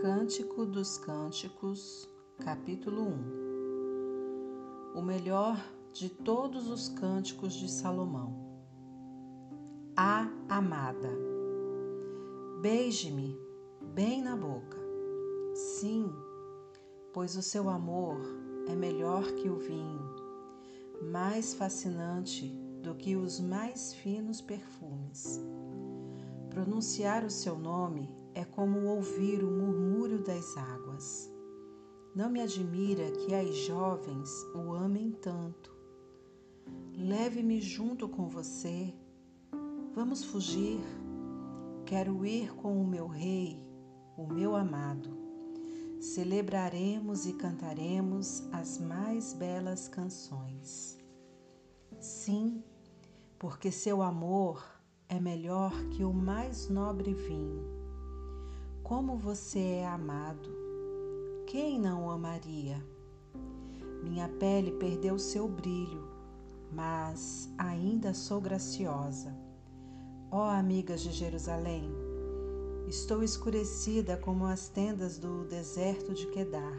Cântico dos Cânticos, capítulo 1 O melhor de todos os cânticos de Salomão. A amada. Beije-me bem na boca. Sim, pois o seu amor é melhor que o vinho, mais fascinante do que os mais finos perfumes. Pronunciar o seu nome é como ouvir o murmúrio das águas. Não me admira que as jovens o amem tanto. Leve-me junto com você. Vamos fugir. Quero ir com o meu rei, o meu amado. Celebraremos e cantaremos as mais belas canções. Sim, porque seu amor é melhor que o mais nobre vinho. Como você é amado! Quem não o amaria? Minha pele perdeu seu brilho, mas ainda sou graciosa. Ó oh, amigas de Jerusalém, estou escurecida como as tendas do deserto de Quedar,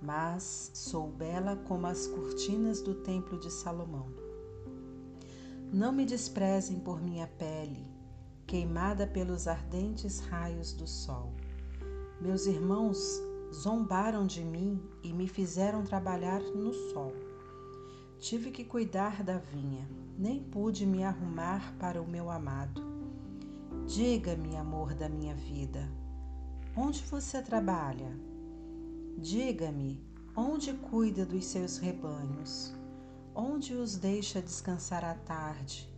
mas sou bela como as cortinas do templo de Salomão. Não me desprezem por minha pele, queimada pelos ardentes raios do sol. Meus irmãos zombaram de mim e me fizeram trabalhar no sol. Tive que cuidar da vinha, nem pude me arrumar para o meu amado. Diga-me, amor da minha vida, onde você trabalha? Diga-me, onde cuida dos seus rebanhos? onde os deixa descansar à tarde.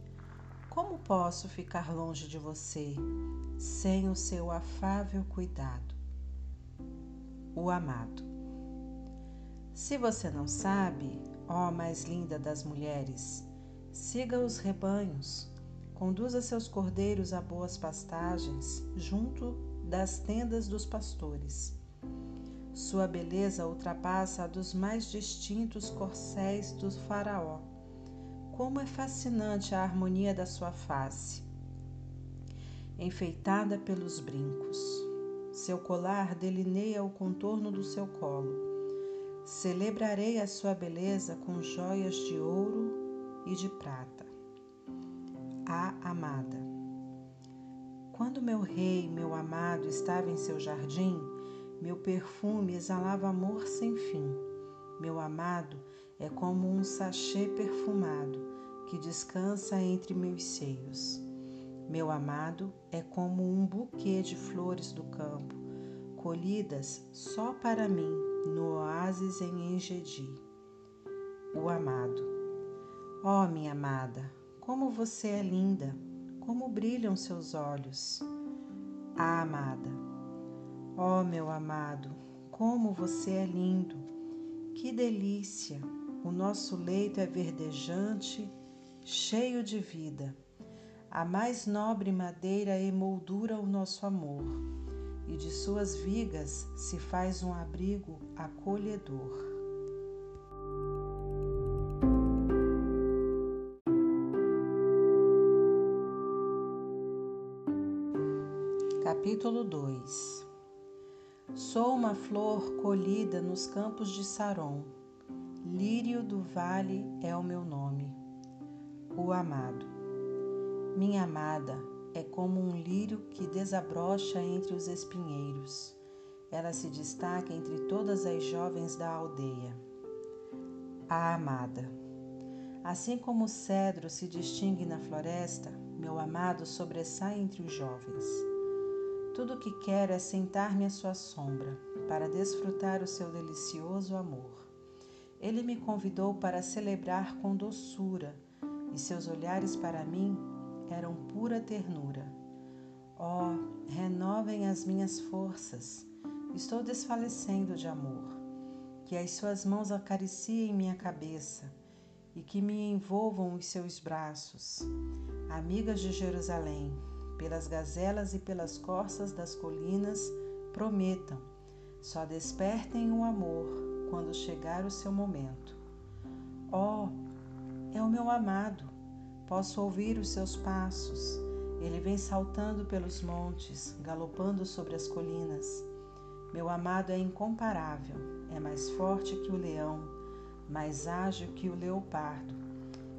Como posso ficar longe de você sem o seu afável cuidado? O amado. Se você não sabe, ó mais linda das mulheres, siga os rebanhos, conduza seus cordeiros a boas pastagens junto das tendas dos pastores sua beleza ultrapassa a dos mais distintos corcéis do Faraó. Como é fascinante a harmonia da sua face, enfeitada pelos brincos. Seu colar delineia o contorno do seu colo. Celebrarei a sua beleza com joias de ouro e de prata. A amada. Quando meu rei, meu amado, estava em seu jardim, meu perfume exalava amor sem fim. Meu amado é como um sachê perfumado que descansa entre meus seios. Meu amado é como um buquê de flores do campo, colhidas só para mim no oásis em Engedi. O amado. Ó oh, minha amada, como você é linda, como brilham seus olhos. A amada. Ó oh, meu amado, como você é lindo! Que delícia! O nosso leito é verdejante, cheio de vida. A mais nobre madeira emoldura o nosso amor, e de suas vigas se faz um abrigo acolhedor. Capítulo 2 Sou uma flor colhida nos campos de Saron. Lírio do vale é o meu nome. O amado. Minha amada é como um lírio que desabrocha entre os espinheiros. Ela se destaca entre todas as jovens da aldeia. A amada. Assim como o cedro se distingue na floresta, meu amado sobressai entre os jovens. Tudo o que quero é sentar-me à sua sombra, para desfrutar o seu delicioso amor. Ele me convidou para celebrar com doçura, e seus olhares para mim eram pura ternura. Oh, renovem as minhas forças, estou desfalecendo de amor. Que as suas mãos acariciem minha cabeça e que me envolvam os seus braços. Amigas de Jerusalém, pelas gazelas e pelas corças das colinas, prometam, só despertem o amor quando chegar o seu momento. Oh, é o meu amado, posso ouvir os seus passos. Ele vem saltando pelos montes, galopando sobre as colinas. Meu amado é incomparável, é mais forte que o leão, mais ágil que o leopardo.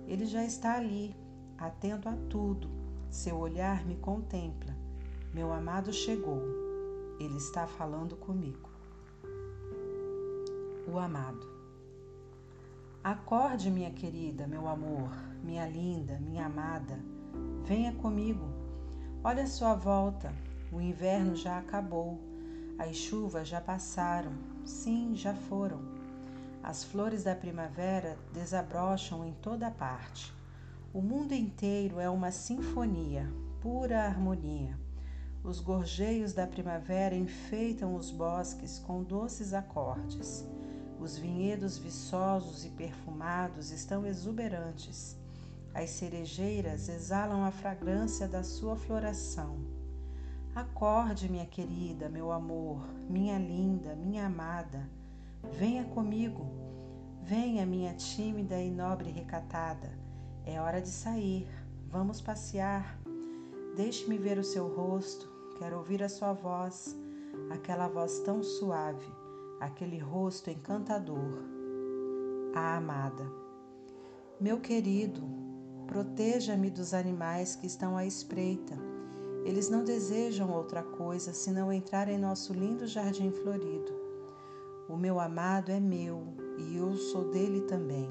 Ele já está ali, atento a tudo. Seu olhar me contempla. Meu amado chegou. Ele está falando comigo. O amado. Acorde, minha querida, meu amor, minha linda, minha amada. Venha comigo. Olha a sua volta. O inverno já acabou. As chuvas já passaram, sim, já foram. As flores da primavera desabrocham em toda parte. O mundo inteiro é uma sinfonia, pura harmonia. Os gorjeios da primavera enfeitam os bosques com doces acordes. Os vinhedos viçosos e perfumados estão exuberantes. As cerejeiras exalam a fragrância da sua floração. Acorde, minha querida, meu amor, minha linda, minha amada. Venha comigo. Venha, minha tímida e nobre recatada. É hora de sair. Vamos passear. Deixe-me ver o seu rosto. Quero ouvir a sua voz, aquela voz tão suave, aquele rosto encantador. A amada. Meu querido, proteja-me dos animais que estão à espreita eles não desejam outra coisa senão entrar em nosso lindo jardim florido. O meu amado é meu e eu sou dele também.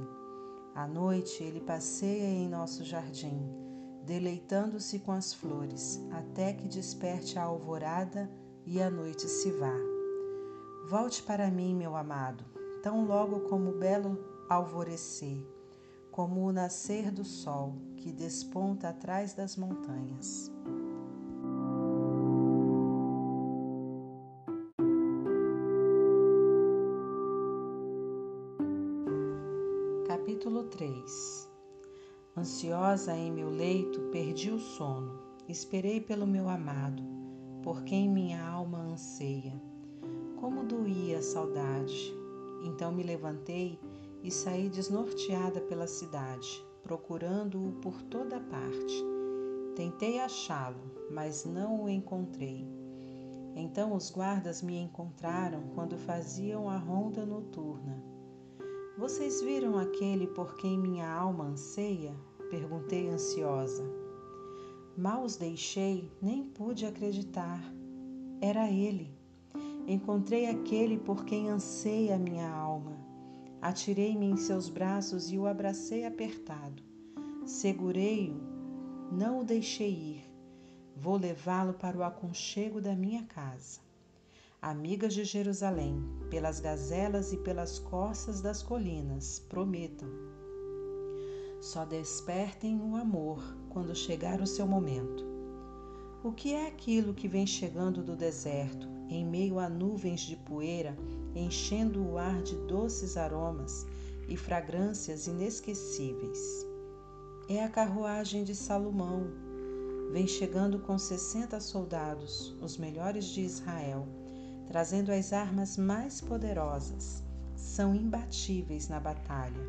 À noite ele passeia em nosso jardim, deleitando-se com as flores, até que desperte a alvorada e a noite se vá. Volte para mim, meu amado, tão logo como o belo alvorecer, como o nascer do sol que desponta atrás das montanhas. Capítulo 3 Ansiosa em meu leito, perdi o sono. Esperei pelo meu amado, por quem minha alma anseia. Como doía a saudade. Então me levantei e saí desnorteada pela cidade, procurando-o por toda parte. Tentei achá-lo, mas não o encontrei. Então os guardas me encontraram quando faziam a ronda noturna. Vocês viram aquele por quem minha alma anseia? Perguntei ansiosa. Mal os deixei, nem pude acreditar. Era ele. Encontrei aquele por quem anseia a minha alma. Atirei-me em seus braços e o abracei apertado. Segurei-o, não o deixei ir. Vou levá-lo para o aconchego da minha casa amigas de Jerusalém, pelas gazelas e pelas costas das colinas, prometam. Só despertem o amor quando chegar o seu momento. O que é aquilo que vem chegando do deserto, em meio a nuvens de poeira, enchendo o ar de doces aromas e fragrâncias inesquecíveis? É a carruagem de Salomão. Vem chegando com sessenta soldados, os melhores de Israel trazendo as armas mais poderosas. São imbatíveis na batalha,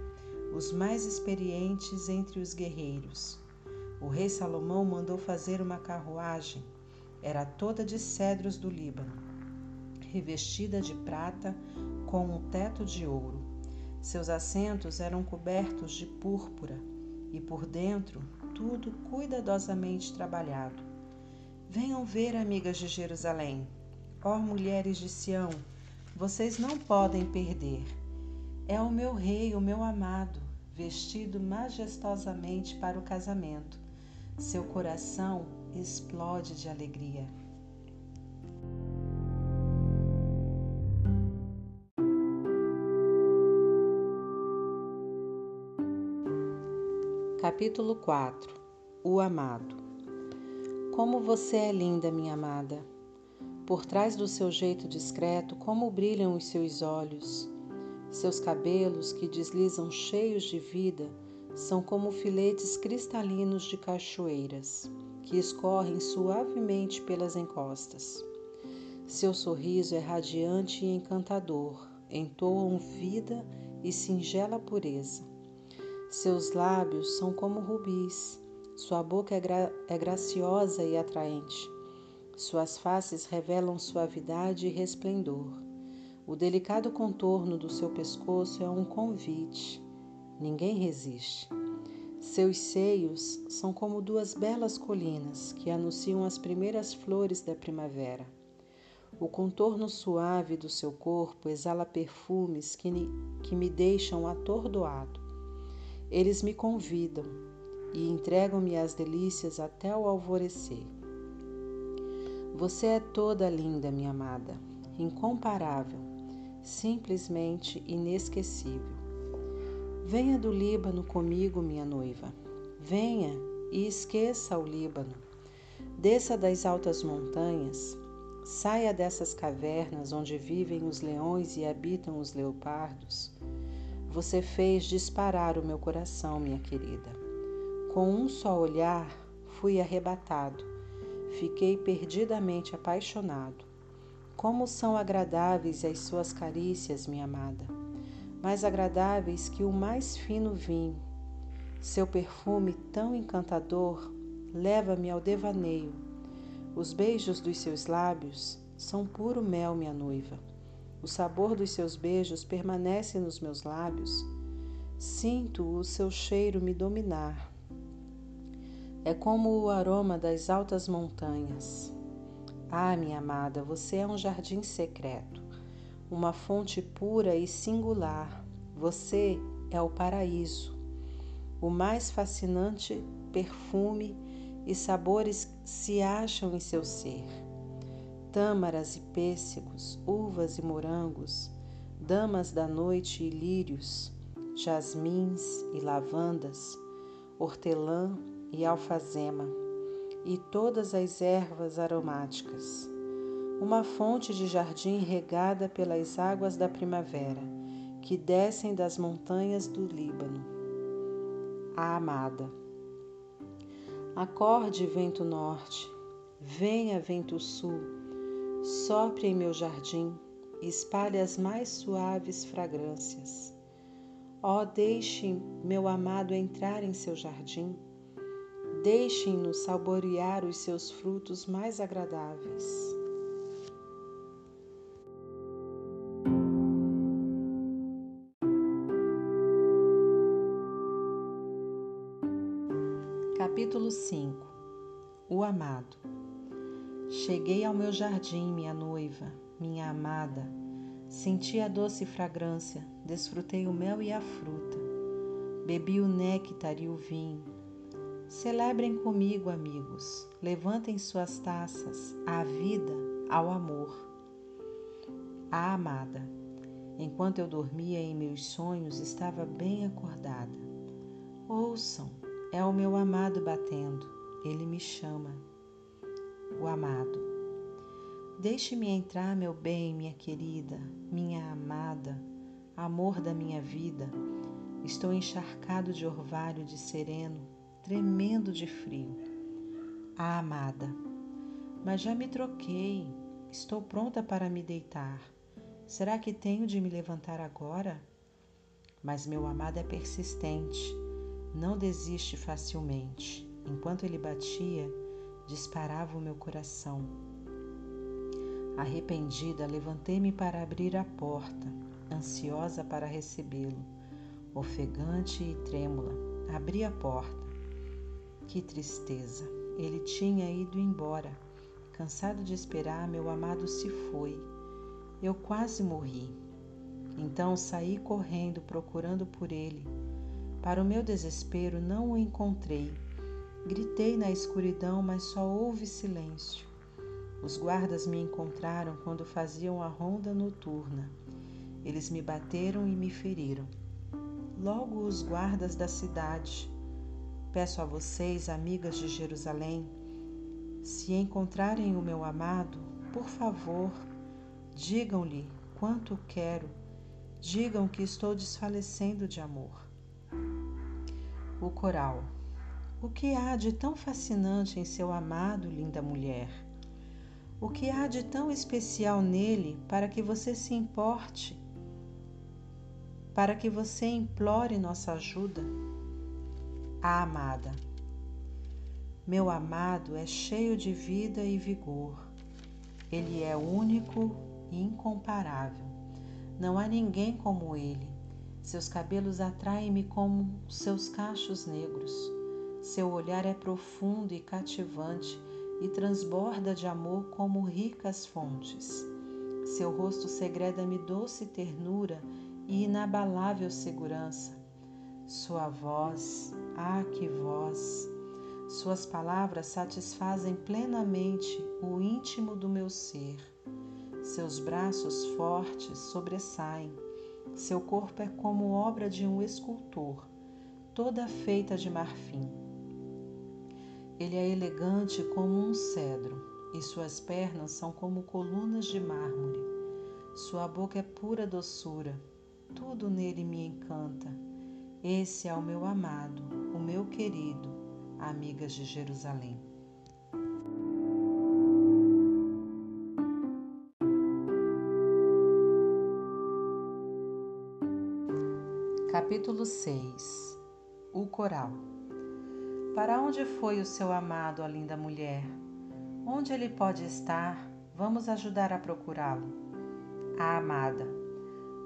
os mais experientes entre os guerreiros. O rei Salomão mandou fazer uma carruagem, era toda de cedros do Líbano, revestida de prata com um teto de ouro. Seus assentos eram cobertos de púrpura e por dentro tudo cuidadosamente trabalhado. Venham ver, amigas de Jerusalém, Ó mulheres de Sião, vocês não podem perder. É o meu rei, o meu amado, vestido majestosamente para o casamento. Seu coração explode de alegria. Capítulo 4 O Amado Como você é linda, minha amada! Por trás do seu jeito discreto, como brilham os seus olhos. Seus cabelos, que deslizam cheios de vida, são como filetes cristalinos de cachoeiras, que escorrem suavemente pelas encostas. Seu sorriso é radiante e encantador, entoam vida e singela pureza. Seus lábios são como rubis, sua boca é, gra é graciosa e atraente Suas faces revelam suavidade e resplendor. O delicado contorno do seu pescoço é um convite. Ninguém resiste. Seus seios são como duas belas colinas que anunciam as primeiras flores da primavera. O contorno suave do seu corpo exala perfumes que, que me deixam atordoado. Eles me convidam e entregam-me as delícias até o alvorecer. Você é toda linda, minha amada, incomparável, simplesmente inesquecível. Venha do Líbano comigo, minha noiva. Venha e esqueça o Líbano. Desça das altas montanhas, saia dessas cavernas onde vivem os leões e habitam os leopardos. Você fez disparar o meu coração, minha querida. Com um só olhar, fui arrebatado. Fiquei perdidamente apaixonado. Como são agradáveis as suas carícias, minha amada mais agradáveis que o mais fino vinho. Seu perfume tão encantador leva-me ao devaneio. Os beijos dos seus lábios são puro mel, minha noiva. O sabor dos seus beijos permanece nos meus lábios. Sinto o seu cheiro me dominar. É como o aroma das altas montanhas. Ah, minha amada, você é um jardim secreto uma fonte pura e singular. Você é o paraíso. O mais fascinante perfume e sabores se acham em seu ser. Tâmaras e pêssegos, uvas e morangos, damas da noite e lírios, jasmins e lavandas, hortelã e alfazema, e todas as ervas aromáticas uma fonte de jardim regada pelas águas da primavera, que descem das montanhas do Líbano. A amada. Acorde, vento norte, venha, vento sul, sopre em meu jardim, espalhe as mais suaves fragrâncias. Ó, oh, deixe meu amado entrar em seu jardim, deixem-no saborear os seus frutos mais agradáveis. Capítulo 5 O amado Cheguei ao meu jardim, minha noiva, minha amada. Senti a doce fragrância, desfrutei o mel e a fruta. Bebi o néctar e o vinho. Celebrem comigo, amigos. Levantem suas taças à vida, ao amor. A amada. Enquanto eu dormia em meus sonhos, estava bem acordada. Ouçam, é o meu amado batendo, ele me chama. O amado. Deixe-me entrar, meu bem, minha querida, minha amada, amor da minha vida. Estou encharcado de orvalho de sereno, tremendo de frio. A amada. Mas já me troquei, estou pronta para me deitar. Será que tenho de me levantar agora? Mas meu amado é persistente não desiste facilmente. Enquanto ele batia, disparava o meu coração. Arrependida, levantei-me para abrir a porta, ansiosa para recebê-lo. Ofegante e trêmula, abri a porta. Que tristeza! Ele tinha ido embora. Cansado de esperar, meu amado se foi. Eu quase morri. Então saí correndo procurando por ele para o meu desespero, não o encontrei. Gritei na escuridão, mas só houve silêncio. Os guardas me encontraram quando faziam a ronda noturna. Eles me bateram e me feriram. Logo os guardas da cidade. Peço a vocês, amigas de Jerusalém, se encontrarem o meu amado, por favor, digam-lhe quanto quero, digam que estou desfalecendo de amor o coral. O que há de tão fascinante em seu amado, linda mulher? O que há de tão especial nele para que você se importe? Para que você implore nossa ajuda? A amada. Meu amado é cheio de vida e vigor. Ele é único e incomparável. Não há ninguém como ele. Seus cabelos atraem-me como seus cachos negros. Seu olhar é profundo e cativante e transborda de amor como ricas fontes. Seu rosto segreda-me doce ternura e inabalável segurança. Sua voz, ah, que voz! Suas palavras satisfazem plenamente o íntimo do meu ser. Seus braços fortes sobressaem. Seu corpo é como obra de um escultor, toda feita de marfim. Ele é elegante como um cedro, e suas pernas são como colunas de mármore. Sua boca é pura doçura, tudo nele me encanta. Esse é o meu amado, o meu querido, amigas de Jerusalém. Capítulo 6 O Coral Para onde foi o seu amado, a linda mulher? Onde ele pode estar? Vamos ajudar a procurá-lo. A amada.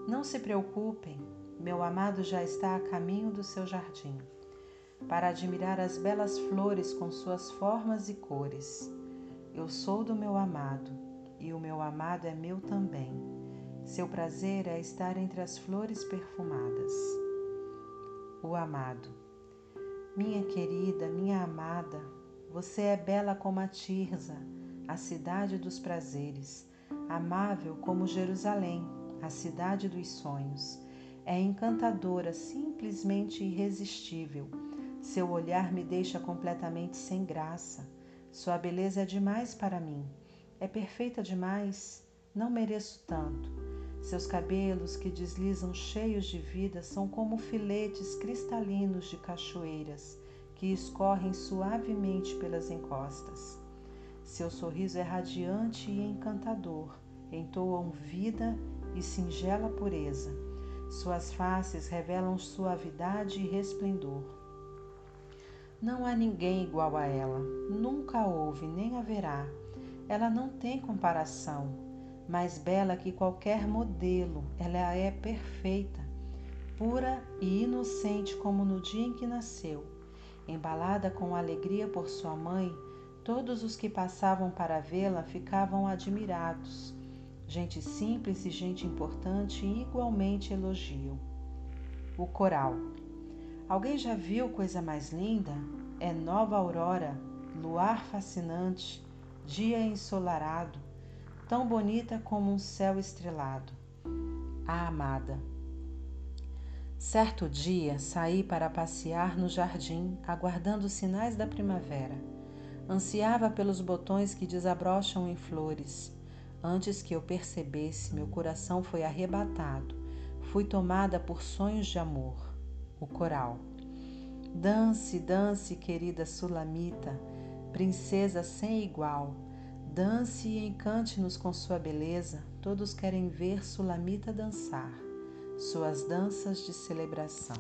Não se preocupem, meu amado já está a caminho do seu jardim, para admirar as belas flores com suas formas e cores. Eu sou do meu amado, e o meu amado é meu também. Seu prazer é estar entre as flores perfumadas. O amado. Minha querida, minha amada, você é bela como a Tirza, a cidade dos prazeres, amável como Jerusalém, a cidade dos sonhos. É encantadora, simplesmente irresistível. Seu olhar me deixa completamente sem graça. Sua beleza é demais para mim. É perfeita demais. Não mereço tanto. Seus cabelos que deslizam cheios de vida são como filetes cristalinos de cachoeiras que escorrem suavemente pelas encostas. Seu sorriso é radiante e encantador, entoam vida e singela pureza. Suas faces revelam suavidade e resplendor. Não há ninguém igual a ela, nunca houve nem haverá. Ela não tem comparação. Mais bela que qualquer modelo, ela é perfeita, pura e inocente como no dia em que nasceu. Embalada com alegria por sua mãe, todos os que passavam para vê-la ficavam admirados. Gente simples e gente importante igualmente elogiam. O coral. Alguém já viu coisa mais linda? É nova aurora, luar fascinante, dia ensolarado, tão bonita como um céu estrelado. A amada. Certo dia saí para passear no jardim, aguardando os sinais da primavera. Ansiava pelos botões que desabrocham em flores Antes que eu percebesse, meu coração foi arrebatado. Fui tomada por sonhos de amor. O coral. Dance, dance, querida Sulamita, princesa sem igual. Dance e encante-nos com sua beleza. Todos querem ver Sulamita dançar. Suas danças de celebração.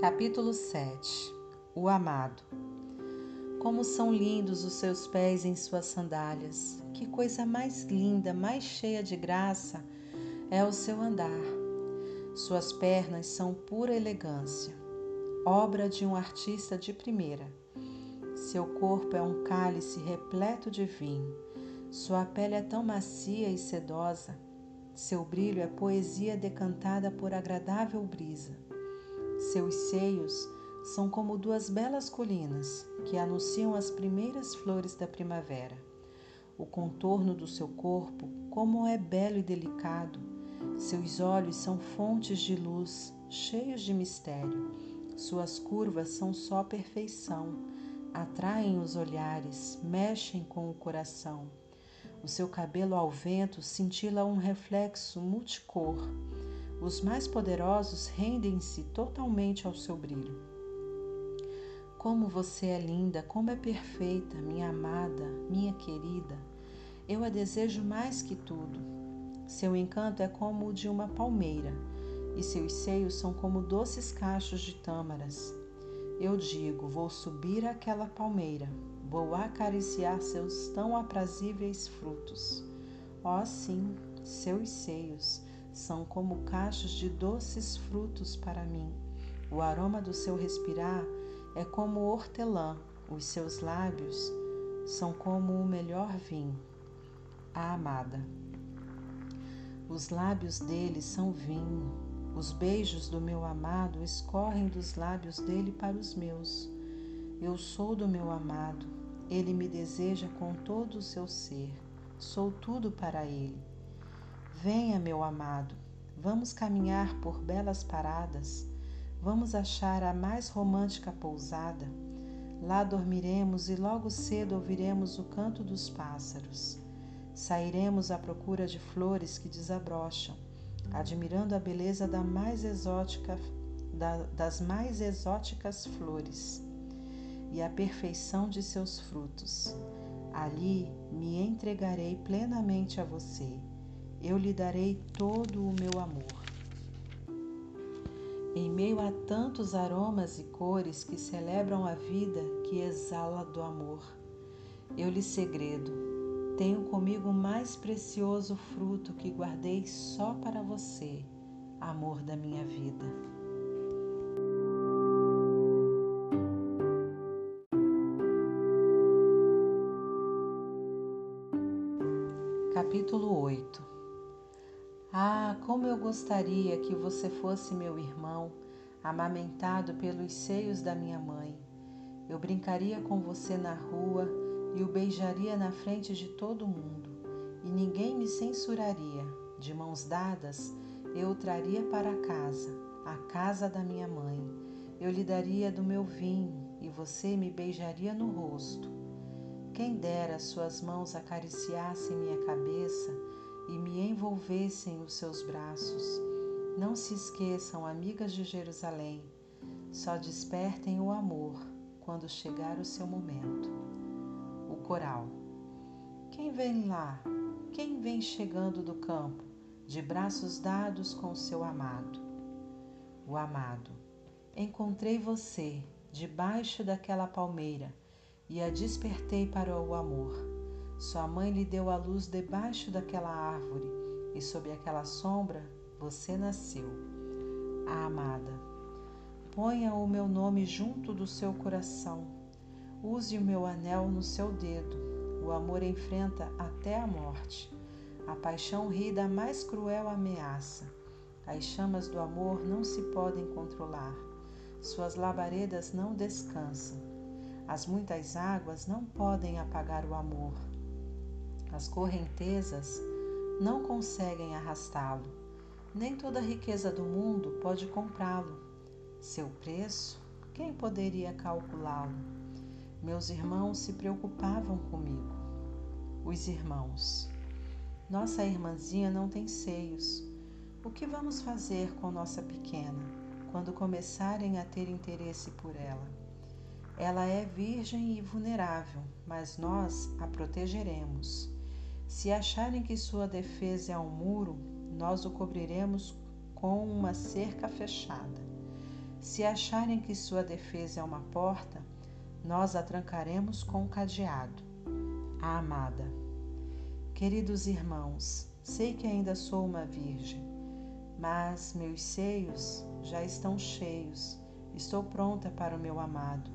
Capítulo 7 O Amado Como são lindos os seus pés em suas sandálias! Que coisa mais linda, mais cheia de graça é o seu andar! Suas pernas são pura elegância, obra de um artista de primeira. Seu corpo é um cálice repleto de vinho. Sua pele é tão macia e sedosa. Seu brilho é poesia decantada por agradável brisa. Seus seios são como duas belas colinas que anunciam as primeiras flores da primavera. O contorno do seu corpo, como é belo e delicado. Seus olhos são fontes de luz, cheios de mistério. Suas curvas são só perfeição, atraem os olhares, mexem com o coração. O seu cabelo ao vento cintila um reflexo multicor os mais poderosos rendem-se totalmente ao seu brilho. Como você é linda, como é perfeita, minha amada, minha querida. Eu a desejo mais que tudo. Seu encanto é como o de uma palmeira, e seus seios são como doces cachos de tâmaras. Eu digo: vou subir àquela palmeira, vou acariciar seus tão aprazíveis frutos. Oh, sim, seus seios são como cachos de doces frutos para mim. O aroma do seu respirar é como hortelã, os seus lábios são como o melhor vinho. A amada. Os lábios dele são vinho, os beijos do meu amado escorrem dos lábios dele para os meus. Eu sou do meu amado, ele me deseja com todo o seu ser, sou tudo para ele. Venha, meu amado, vamos caminhar por belas paradas, vamos achar a mais romântica pousada. Lá dormiremos e logo cedo ouviremos o canto dos pássaros. Sairemos à procura de flores que desabrocham, admirando a beleza da mais exótica, da, das mais exóticas flores e a perfeição de seus frutos. Ali me entregarei plenamente a você. Eu lhe darei todo o meu amor. Em meio a tantos aromas e cores que celebram a vida que exala do amor, eu lhe segredo tenho comigo o mais precioso fruto que guardei só para você, amor da minha vida. Capítulo 8 Ah, como eu gostaria que você fosse meu irmão, amamentado pelos seios da minha mãe. Eu brincaria com você na rua e o beijaria na frente de todo mundo, e ninguém me censuraria. De mãos dadas, eu o traria para casa, a casa da minha mãe. Eu lhe daria do meu vinho, e você me beijaria no rosto. Quem dera suas mãos acariciassem minha cabeça e me envolvessem os seus braços. Não se esqueçam, amigas de Jerusalém, só despertem o amor quando chegar o seu momento coral. Quem vem lá? Quem vem chegando do campo, de braços dados com seu amado? O amado. Encontrei você debaixo daquela palmeira e a despertei para o amor. Sua mãe lhe deu a luz debaixo daquela árvore e sob aquela sombra você nasceu. A amada. Ponha o meu nome junto do seu coração Use o meu anel no seu dedo. O amor enfrenta até a morte. A paixão ri da mais cruel ameaça. As chamas do amor não se podem controlar. Suas labaredas não descansam. As muitas águas não podem apagar o amor. As correntezas não conseguem arrastá-lo. Nem toda a riqueza do mundo pode comprá-lo. Seu preço, quem poderia calculá-lo? Meus irmãos se preocupavam comigo. Os irmãos. Nossa irmãzinha não tem seios. O que vamos fazer com nossa pequena quando começarem a ter interesse por ela? Ela é virgem e vulnerável, mas nós a protegeremos. Se acharem que sua defesa é um muro, nós o cobriremos com uma cerca fechada. Se acharem que sua defesa é uma porta, nós a trancaremos com um cadeado. A amada. Queridos irmãos, sei que ainda sou uma virgem, mas meus seios já estão cheios. Estou pronta para o meu amado,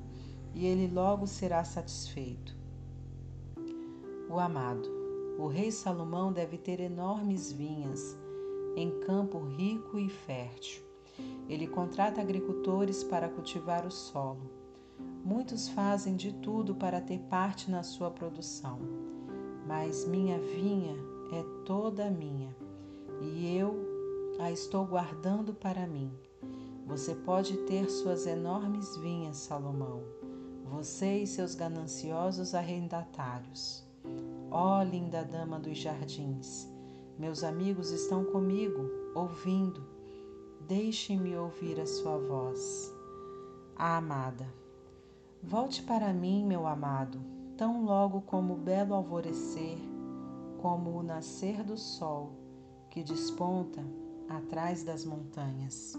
e ele logo será satisfeito. O amado. O rei Salomão deve ter enormes vinhas em campo rico e fértil. Ele contrata agricultores para cultivar o solo Muitos fazem de tudo para ter parte na sua produção, mas minha vinha é toda minha e eu a estou guardando para mim. Você pode ter suas enormes vinhas, Salomão, você e seus gananciosos arrendatários. Ó oh, linda dama dos jardins, meus amigos estão comigo, ouvindo. Deixem-me ouvir a sua voz. A amada. Volte para mim, meu amado, tão logo como o belo alvorecer, como o nascer do sol que desponta atrás das montanhas.